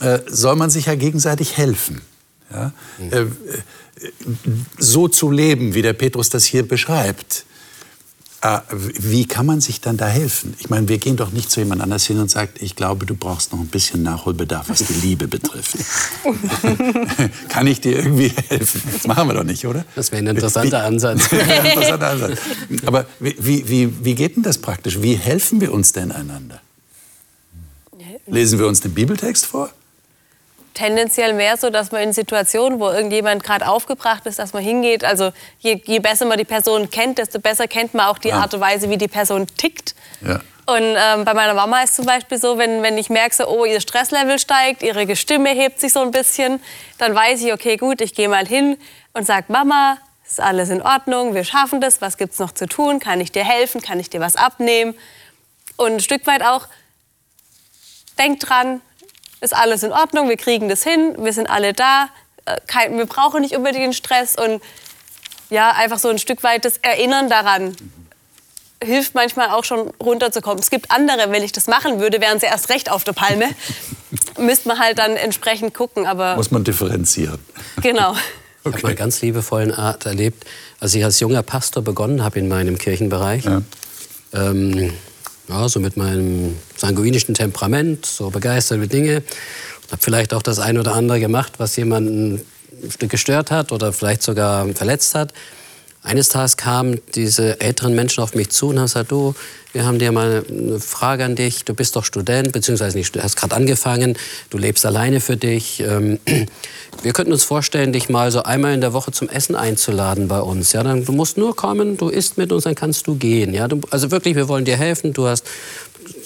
[SPEAKER 2] äh, soll man sich ja gegenseitig helfen. Ja? Mhm. Äh, so zu leben, wie der Petrus das hier beschreibt. Äh, wie kann man sich dann da helfen? Ich meine, wir gehen doch nicht zu jemand anders hin und sagen, ich glaube, du brauchst noch ein bisschen Nachholbedarf, was die Liebe betrifft. kann ich dir irgendwie helfen? Das machen wir doch nicht, oder?
[SPEAKER 3] Das wäre ein interessanter wie, Ansatz. ein interessanter
[SPEAKER 2] Ansatz. Aber wie, wie, wie geht denn das praktisch? Wie helfen wir uns denn einander? Lesen wir uns den Bibeltext vor?
[SPEAKER 6] Tendenziell mehr so, dass man in Situationen, wo irgendjemand gerade aufgebracht ist, dass man hingeht. Also je, je, besser man die Person kennt, desto besser kennt man auch die ja. Art und Weise, wie die Person tickt. Ja. Und ähm, bei meiner Mama ist zum Beispiel so, wenn, wenn ich merke, so, oh, ihr Stresslevel steigt, ihre Stimme hebt sich so ein bisschen, dann weiß ich, okay, gut, ich gehe mal hin und sage, Mama, ist alles in Ordnung, wir schaffen das, was gibt es noch zu tun, kann ich dir helfen, kann ich dir was abnehmen? Und ein Stück weit auch, denk dran, ist alles in Ordnung, wir kriegen das hin, wir sind alle da, äh, kein, wir brauchen nicht unbedingt den Stress und ja, einfach so ein Stück weit das Erinnern daran hilft manchmal auch schon runterzukommen. Es gibt andere, wenn ich das machen würde, wären sie erst recht auf der Palme. Müsste man halt dann entsprechend gucken, aber...
[SPEAKER 2] Muss man differenzieren.
[SPEAKER 6] Genau.
[SPEAKER 3] Okay. Ich habe mal ganz liebevollen Art erlebt, als ich als junger Pastor begonnen habe in meinem Kirchenbereich. Ja. Ähm, ja, so mit meinem sanguinischen Temperament, so begeisterte Dinge. Habe vielleicht auch das eine oder andere gemacht, was jemanden ein Stück gestört hat oder vielleicht sogar verletzt hat. Eines Tages kamen diese älteren Menschen auf mich zu und haben gesagt, du, wir haben dir mal eine Frage an dich. Du bist doch Student, beziehungsweise nicht, hast gerade angefangen, du lebst alleine für dich. Ähm, wir könnten uns vorstellen, dich mal so einmal in der Woche zum Essen einzuladen bei uns. Ja, dann, du musst nur kommen, du isst mit uns, dann kannst du gehen. Ja, du, also wirklich, wir wollen dir helfen. Du hast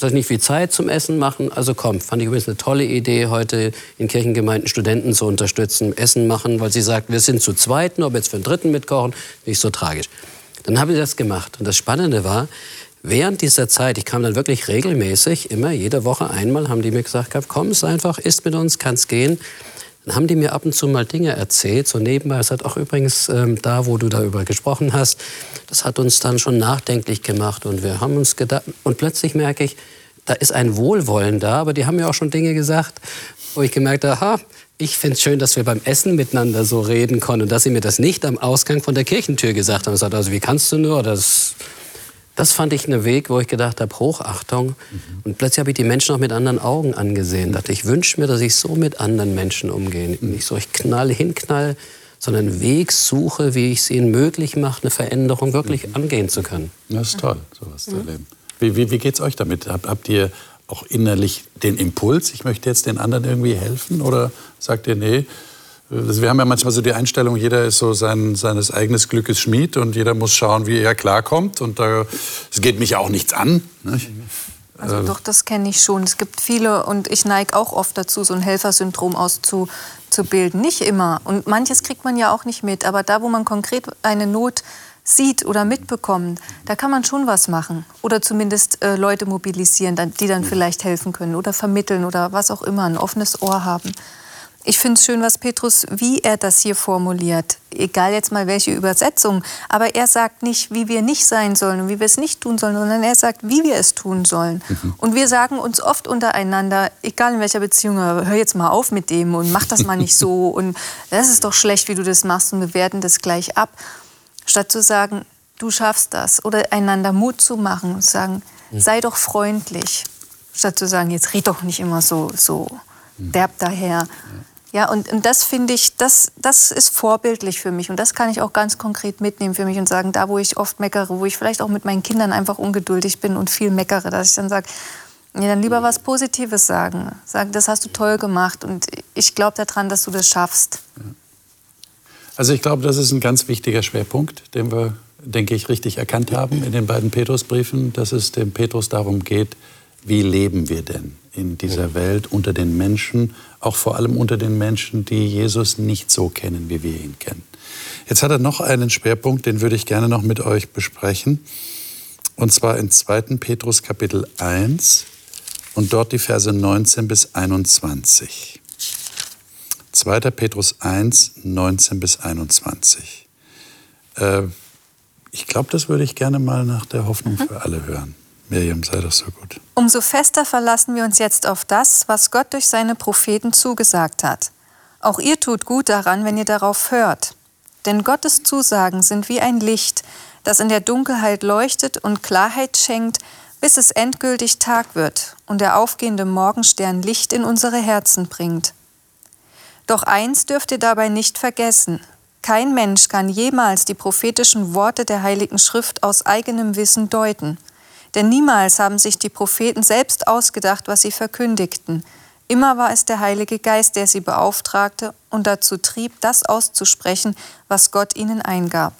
[SPEAKER 3] das nicht viel Zeit zum Essen machen. Also komm, fand ich übrigens eine tolle Idee, heute in Kirchengemeinden Studenten zu unterstützen, Essen machen, weil sie sagt, wir sind zu zweiten, ob jetzt für einen dritten mitkochen, nicht so tragisch. Dann habe ich das gemacht. Und das Spannende war, während dieser Zeit, ich kam dann wirklich regelmäßig, immer jede Woche einmal, haben die mir gesagt, komm, ist einfach, isst mit uns, kannst gehen. Dann haben die mir ab und zu mal Dinge erzählt, so nebenbei. Es hat auch übrigens ähm, da, wo du darüber gesprochen hast, das hat uns dann schon nachdenklich gemacht und wir haben uns gedacht, und plötzlich merke ich, da ist ein Wohlwollen da, aber die haben mir auch schon Dinge gesagt, wo ich gemerkt habe, aha, ich finde es schön, dass wir beim Essen miteinander so reden konnten und dass sie mir das nicht am Ausgang von der Kirchentür gesagt haben. Ich sagte, also wie kannst du nur? Das das fand ich einen Weg, wo ich gedacht habe, Hochachtung. Mhm. Und plötzlich habe ich die Menschen auch mit anderen Augen angesehen. Dachte, ich wünsche mir, dass ich so mit anderen Menschen umgehe. Mhm. Nicht so, ich knall, hinknall, sondern einen Weg suche, wie ich es ihnen möglich mache, eine Veränderung wirklich mhm. angehen zu können.
[SPEAKER 2] Das ist toll, sowas zu erleben. Wie, wie, wie geht es euch damit? Hab, habt ihr auch innerlich den Impuls, ich möchte jetzt den anderen irgendwie helfen? Oder sagt ihr, nee, also wir haben ja manchmal so die Einstellung, jeder ist so sein, seines eigenes Glückes Schmied und jeder muss schauen, wie er klarkommt. Und es geht mich auch nichts an. Nicht?
[SPEAKER 4] Also äh, doch, das kenne ich schon. Es gibt viele und ich neige auch oft dazu, so ein Helfersyndrom auszubilden. Nicht immer. Und manches kriegt man ja auch nicht mit. Aber da, wo man konkret eine Not sieht oder mitbekommt, da kann man schon was machen. Oder zumindest äh, Leute mobilisieren, die dann vielleicht helfen können oder vermitteln oder was auch immer, ein offenes Ohr haben. Ich finde es schön, was Petrus, wie er das hier formuliert. Egal jetzt mal welche Übersetzung. Aber er sagt nicht, wie wir nicht sein sollen und wie wir es nicht tun sollen, sondern er sagt, wie wir es tun sollen. Mhm. Und wir sagen uns oft untereinander, egal in welcher Beziehung, hör jetzt mal auf mit dem und mach das mal nicht so. Und das ist doch schlecht, wie du das machst und wir werten das gleich ab. Statt zu sagen, du schaffst das. Oder einander Mut zu machen und sagen, mhm. sei doch freundlich. Statt zu sagen, jetzt red doch nicht immer so, so mhm. derb daher. Ja, und, und das finde ich, das, das ist vorbildlich für mich. Und das kann ich auch ganz konkret mitnehmen für mich und sagen, da wo ich oft meckere, wo ich vielleicht auch mit meinen Kindern einfach ungeduldig bin und viel meckere, dass ich dann sage, ja, dann lieber was Positives sagen. Sagen, das hast du toll gemacht und ich glaube daran, dass du das schaffst.
[SPEAKER 2] Also ich glaube, das ist ein ganz wichtiger Schwerpunkt, den wir, denke ich, richtig erkannt haben in den beiden Petrusbriefen, dass es dem Petrus darum geht, wie leben wir denn in dieser Welt unter den Menschen, auch vor allem unter den Menschen, die Jesus nicht so kennen, wie wir ihn kennen. Jetzt hat er noch einen Schwerpunkt, den würde ich gerne noch mit euch besprechen. Und zwar in 2. Petrus Kapitel 1 und dort die Verse 19 bis 21. 2. Petrus 1, 19 bis 21. Äh, ich glaube, das würde ich gerne mal nach der Hoffnung mhm. für alle hören. Miriam, sei doch so gut.
[SPEAKER 4] Umso fester verlassen wir uns jetzt auf das, was Gott durch seine Propheten zugesagt hat. Auch ihr tut gut daran, wenn ihr darauf hört. Denn Gottes Zusagen sind wie ein Licht, das in der Dunkelheit leuchtet und Klarheit schenkt, bis es endgültig Tag wird und der aufgehende Morgenstern Licht in unsere Herzen bringt. Doch eins dürft ihr dabei nicht vergessen. Kein Mensch kann jemals die prophetischen Worte der Heiligen Schrift aus eigenem Wissen deuten. Denn niemals haben sich die Propheten selbst ausgedacht, was sie verkündigten. Immer war es der Heilige Geist, der sie beauftragte und dazu trieb, das auszusprechen, was Gott ihnen eingab.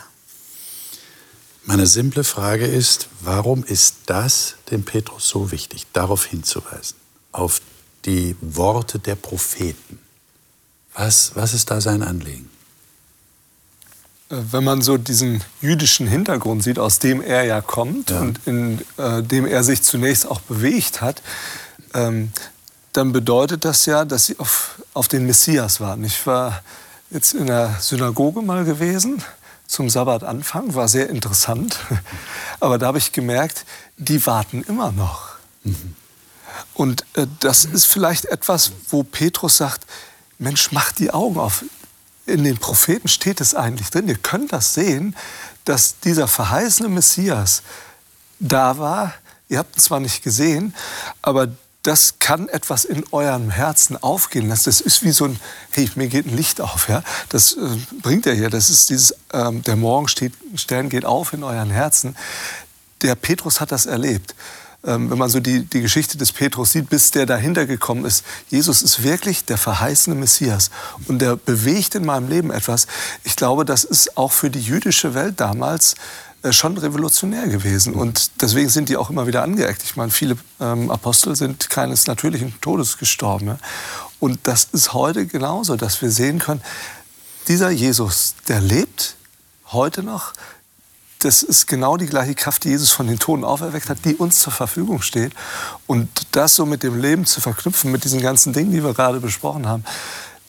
[SPEAKER 2] Meine simple Frage ist, warum ist das dem Petrus so wichtig, darauf hinzuweisen, auf die Worte der Propheten? Was, was ist da sein Anliegen?
[SPEAKER 5] Wenn man so diesen jüdischen Hintergrund sieht, aus dem er ja kommt ja. und in äh, dem er sich zunächst auch bewegt hat, ähm, dann bedeutet das ja, dass sie auf, auf den Messias warten. Ich war jetzt in der Synagoge mal gewesen zum Sabbatanfang, war sehr interessant. Aber da habe ich gemerkt, die warten immer noch. Mhm. Und äh, das ist vielleicht etwas, wo Petrus sagt, Mensch, mach die Augen auf. In den Propheten steht es eigentlich drin. Ihr könnt das sehen, dass dieser verheißene Messias da war. Ihr habt ihn zwar nicht gesehen, aber das kann etwas in eurem Herzen aufgehen lassen. Das ist wie so ein, hey, mir geht ein Licht auf. Ja? Das äh, bringt er hier. Das ist dieses, ähm, der Morgenstern geht auf in euren Herzen. Der Petrus hat das erlebt. Ähm, wenn man so die, die Geschichte des Petrus sieht, bis der dahinter gekommen ist, Jesus ist wirklich der verheißene Messias. Und der bewegt in meinem Leben etwas. Ich glaube, das ist auch für die jüdische Welt damals äh, schon revolutionär gewesen. Und deswegen sind die auch immer wieder angeeckt. Ich meine, viele ähm, Apostel sind keines natürlichen Todes gestorben. Und das ist heute genauso, dass wir sehen können, dieser Jesus, der lebt heute noch. Das ist genau die gleiche Kraft, die Jesus von den Toten auferweckt hat, die uns zur Verfügung steht. Und das so mit dem Leben zu verknüpfen, mit diesen ganzen Dingen, die wir gerade besprochen haben,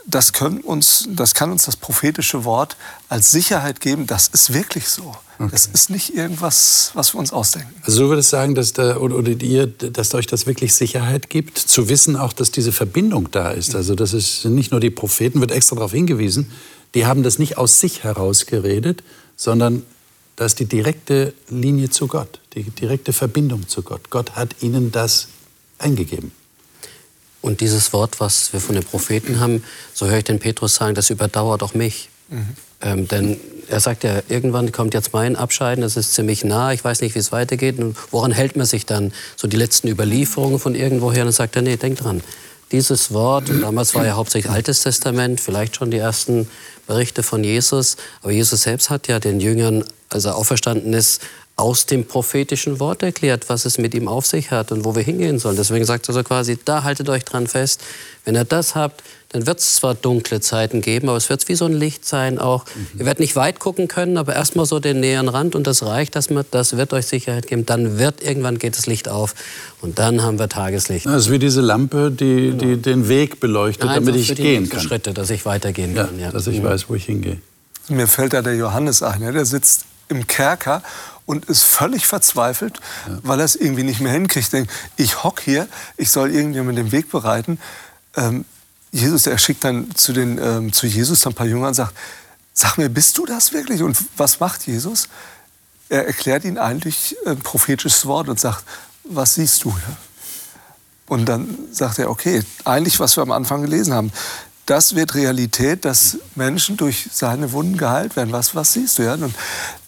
[SPEAKER 5] das, können uns, das kann uns das prophetische Wort als Sicherheit geben, das ist wirklich so. Okay. Das ist nicht irgendwas, was wir uns ausdenken.
[SPEAKER 2] Also du würdest sagen, dass da, oder, oder ihr, dass euch das wirklich Sicherheit gibt, zu wissen auch, dass diese Verbindung da ist. Also das ist nicht nur die Propheten, wird extra darauf hingewiesen, die haben das nicht aus sich heraus geredet, sondern das ist die direkte Linie zu Gott, die direkte Verbindung zu Gott. Gott hat ihnen das eingegeben.
[SPEAKER 3] Und dieses Wort, was wir von den Propheten haben, so höre ich den Petrus sagen, das überdauert auch mich. Mhm. Ähm, denn er sagt ja, irgendwann kommt jetzt mein Abscheiden, das ist ziemlich nah, ich weiß nicht, wie es weitergeht. Und woran hält man sich dann? So die letzten Überlieferungen von irgendwoher? Und dann sagt er, nee, denk dran. Dieses Wort, damals war ja hauptsächlich Altes Testament, vielleicht schon die ersten Berichte von Jesus. Aber Jesus selbst hat ja den Jüngern, als er auferstanden ist, aus dem prophetischen Wort erklärt, was es mit ihm auf sich hat und wo wir hingehen sollen. Deswegen sagt er so quasi, da haltet euch dran fest. Wenn ihr das habt, dann wird es zwar dunkle Zeiten geben, aber es wird wie so ein Licht sein auch. Mhm. Ihr werdet nicht weit gucken können, aber erstmal so den näheren Rand und das reicht, dass man, das wird euch Sicherheit geben. Dann wird irgendwann geht das Licht auf und dann haben wir Tageslicht.
[SPEAKER 2] Das ist wie diese Lampe, die, die genau. den Weg beleuchtet, Einfach damit ich gehen kann.
[SPEAKER 3] Schritte, dass ich weitergehen
[SPEAKER 2] ja,
[SPEAKER 3] kann.
[SPEAKER 2] Ja. Dass ich mhm. weiß, wo ich hingehe.
[SPEAKER 5] Mir fällt da der Johannes ein, der sitzt im Kerker und ist völlig verzweifelt, ja. weil er es irgendwie nicht mehr hinkriegt. Denkt, ich hock hier, ich soll irgendjemand den Weg bereiten. Ähm, Jesus, er schickt dann zu, den, ähm, zu Jesus ein paar Jünger und sagt, sag mir, bist du das wirklich? Und was macht Jesus? Er erklärt ihn eigentlich ein prophetisches Wort und sagt, was siehst du? Und dann sagt er, okay, eigentlich was wir am Anfang gelesen haben, das wird Realität, dass Menschen durch seine Wunden geheilt werden. Was, was siehst du? Ja? Und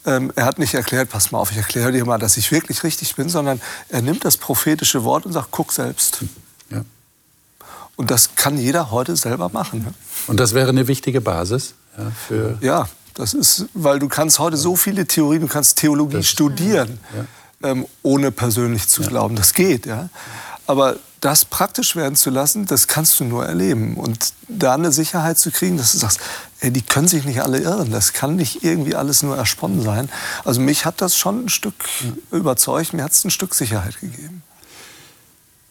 [SPEAKER 5] ähm, er hat nicht erklärt, pass mal auf, ich erkläre dir mal, dass ich wirklich richtig bin, sondern er nimmt das prophetische Wort und sagt, guck selbst. Ja. Und das kann jeder heute selber machen. Ne?
[SPEAKER 2] Und das wäre eine wichtige Basis
[SPEAKER 5] ja, für. Ja, das ist, weil du kannst heute so viele Theorien, du kannst Theologie das, studieren, ja. ähm, ohne persönlich zu glauben. Das geht, ja. Aber das praktisch werden zu lassen, das kannst du nur erleben. Und da eine Sicherheit zu kriegen, dass du sagst, ey, die können sich nicht alle irren. Das kann nicht irgendwie alles nur ersponnen sein. Also mich hat das schon ein Stück überzeugt, mir hat es ein Stück Sicherheit gegeben.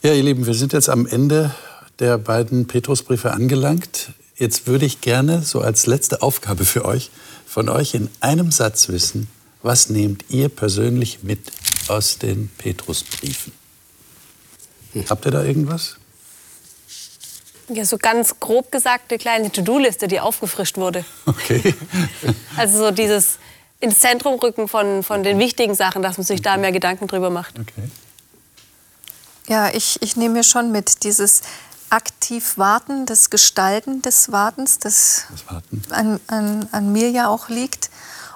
[SPEAKER 2] Ja, ihr Lieben, wir sind jetzt am Ende der beiden Petrusbriefe angelangt. Jetzt würde ich gerne so als letzte Aufgabe für euch von euch in einem Satz wissen, was nehmt ihr persönlich mit aus den Petrusbriefen? Hm. Habt ihr da irgendwas?
[SPEAKER 6] Ja, so ganz grob gesagt, eine kleine To-Do-Liste, die aufgefrischt wurde.
[SPEAKER 2] Okay.
[SPEAKER 6] also so dieses ins Zentrum rücken von, von den wichtigen Sachen, dass man sich da mehr Gedanken drüber macht.
[SPEAKER 2] Okay.
[SPEAKER 4] Ja, ich, ich nehme mir schon mit dieses aktiv Warten, das Gestalten des Wartens, das, das Warten. An, an, an mir ja auch liegt.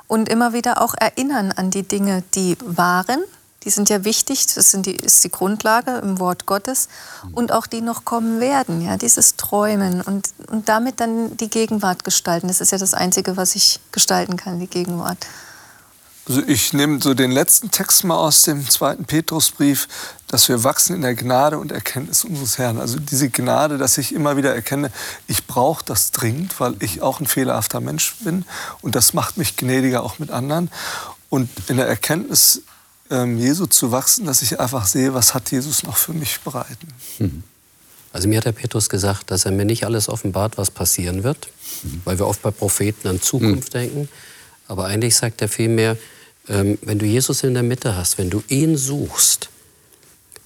[SPEAKER 4] Und immer wieder auch erinnern an die Dinge, die waren. Die sind ja wichtig, das sind die, ist die Grundlage im Wort Gottes. Und auch die noch kommen werden, ja, dieses Träumen und, und damit dann die Gegenwart gestalten. Das ist ja das Einzige, was ich gestalten kann, die Gegenwart.
[SPEAKER 5] Also ich nehme so den letzten Text mal aus dem zweiten Petrusbrief, dass wir wachsen in der Gnade und Erkenntnis unseres Herrn. Also diese Gnade, dass ich immer wieder erkenne, ich brauche das dringend, weil ich auch ein fehlerhafter Mensch bin und das macht mich gnädiger auch mit anderen. Und in der Erkenntnis ähm, Jesu zu wachsen, dass ich einfach sehe, was hat Jesus noch für mich bereit.
[SPEAKER 3] Mhm. Also mir hat der Petrus gesagt, dass er mir nicht alles offenbart, was passieren wird, mhm. weil wir oft bei Propheten an Zukunft mhm. denken. Aber eigentlich sagt er vielmehr, ähm, wenn du Jesus in der Mitte hast, wenn du ihn suchst,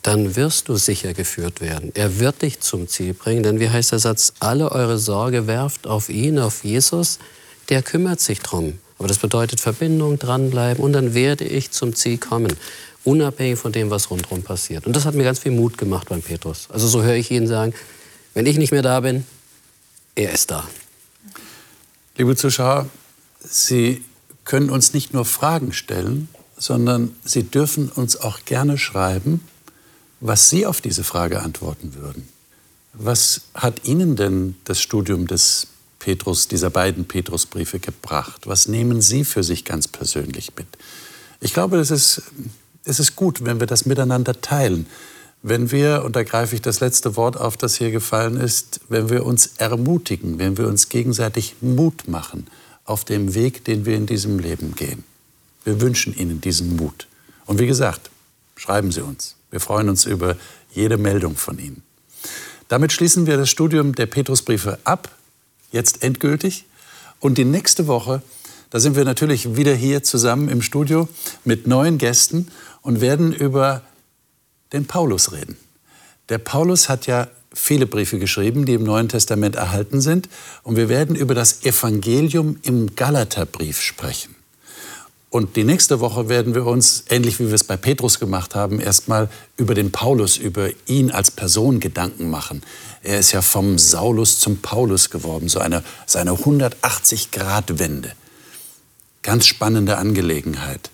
[SPEAKER 3] dann wirst du sicher geführt werden. Er wird dich zum Ziel bringen, denn wie heißt der Satz, alle eure Sorge werft auf ihn, auf Jesus, der kümmert sich drum. Aber das bedeutet Verbindung, dranbleiben und dann werde ich zum Ziel kommen, unabhängig von dem, was rundherum passiert. Und das hat mir ganz viel Mut gemacht beim Petrus. Also so höre ich ihn sagen, wenn ich nicht mehr da bin, er ist da.
[SPEAKER 2] Liebe Zuschauer, Sie können uns nicht nur Fragen stellen, sondern Sie dürfen uns auch gerne schreiben, was Sie auf diese Frage antworten würden. Was hat Ihnen denn das Studium des Petrus, dieser beiden Petrusbriefe gebracht? Was nehmen Sie für sich ganz persönlich mit? Ich glaube, es ist, es ist gut, wenn wir das miteinander teilen. Wenn wir, und da greife ich das letzte Wort auf, das hier gefallen ist, wenn wir uns ermutigen, wenn wir uns gegenseitig Mut machen, auf dem Weg, den wir in diesem Leben gehen. Wir wünschen Ihnen diesen Mut. Und wie gesagt, schreiben Sie uns. Wir freuen uns über jede Meldung von Ihnen. Damit schließen wir das Studium der Petrusbriefe ab, jetzt endgültig. Und die nächste Woche, da sind wir natürlich wieder hier zusammen im Studio mit neuen Gästen und werden über den Paulus reden. Der Paulus hat ja viele Briefe geschrieben, die im Neuen Testament erhalten sind. Und wir werden über das Evangelium im Galaterbrief sprechen. Und die nächste Woche werden wir uns, ähnlich wie wir es bei Petrus gemacht haben, erstmal über den Paulus, über ihn als Person Gedanken machen. Er ist ja vom Saulus zum Paulus geworden, so eine, so eine 180-Grad-Wende. Ganz spannende Angelegenheit.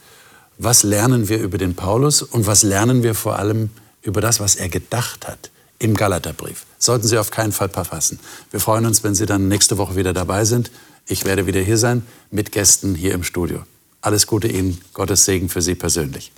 [SPEAKER 2] Was lernen wir über den Paulus und was lernen wir vor allem über das, was er gedacht hat? im Galaterbrief. Sollten Sie auf keinen Fall verfassen. Wir freuen uns, wenn Sie dann nächste Woche wieder dabei sind. Ich werde wieder hier sein mit Gästen hier im Studio. Alles Gute Ihnen, Gottes Segen für Sie persönlich.